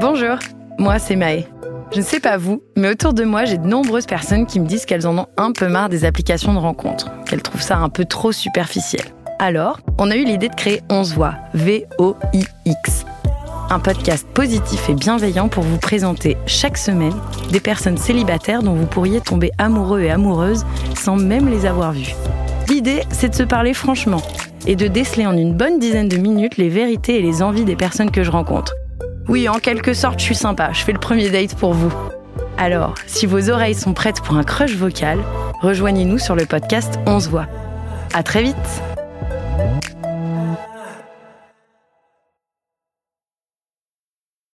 Bonjour, moi c'est Maë. Je ne sais pas vous, mais autour de moi, j'ai de nombreuses personnes qui me disent qu'elles en ont un peu marre des applications de rencontres, qu'elles trouvent ça un peu trop superficiel. Alors, on a eu l'idée de créer 11 voix, V-O-I-X. Un podcast positif et bienveillant pour vous présenter chaque semaine des personnes célibataires dont vous pourriez tomber amoureux et amoureuse sans même les avoir vues. L'idée, c'est de se parler franchement et de déceler en une bonne dizaine de minutes les vérités et les envies des personnes que je rencontre. Oui, en quelque sorte, je suis sympa, je fais le premier date pour vous. Alors, si vos oreilles sont prêtes pour un crush vocal, rejoignez-nous sur le podcast 11 voix. À très vite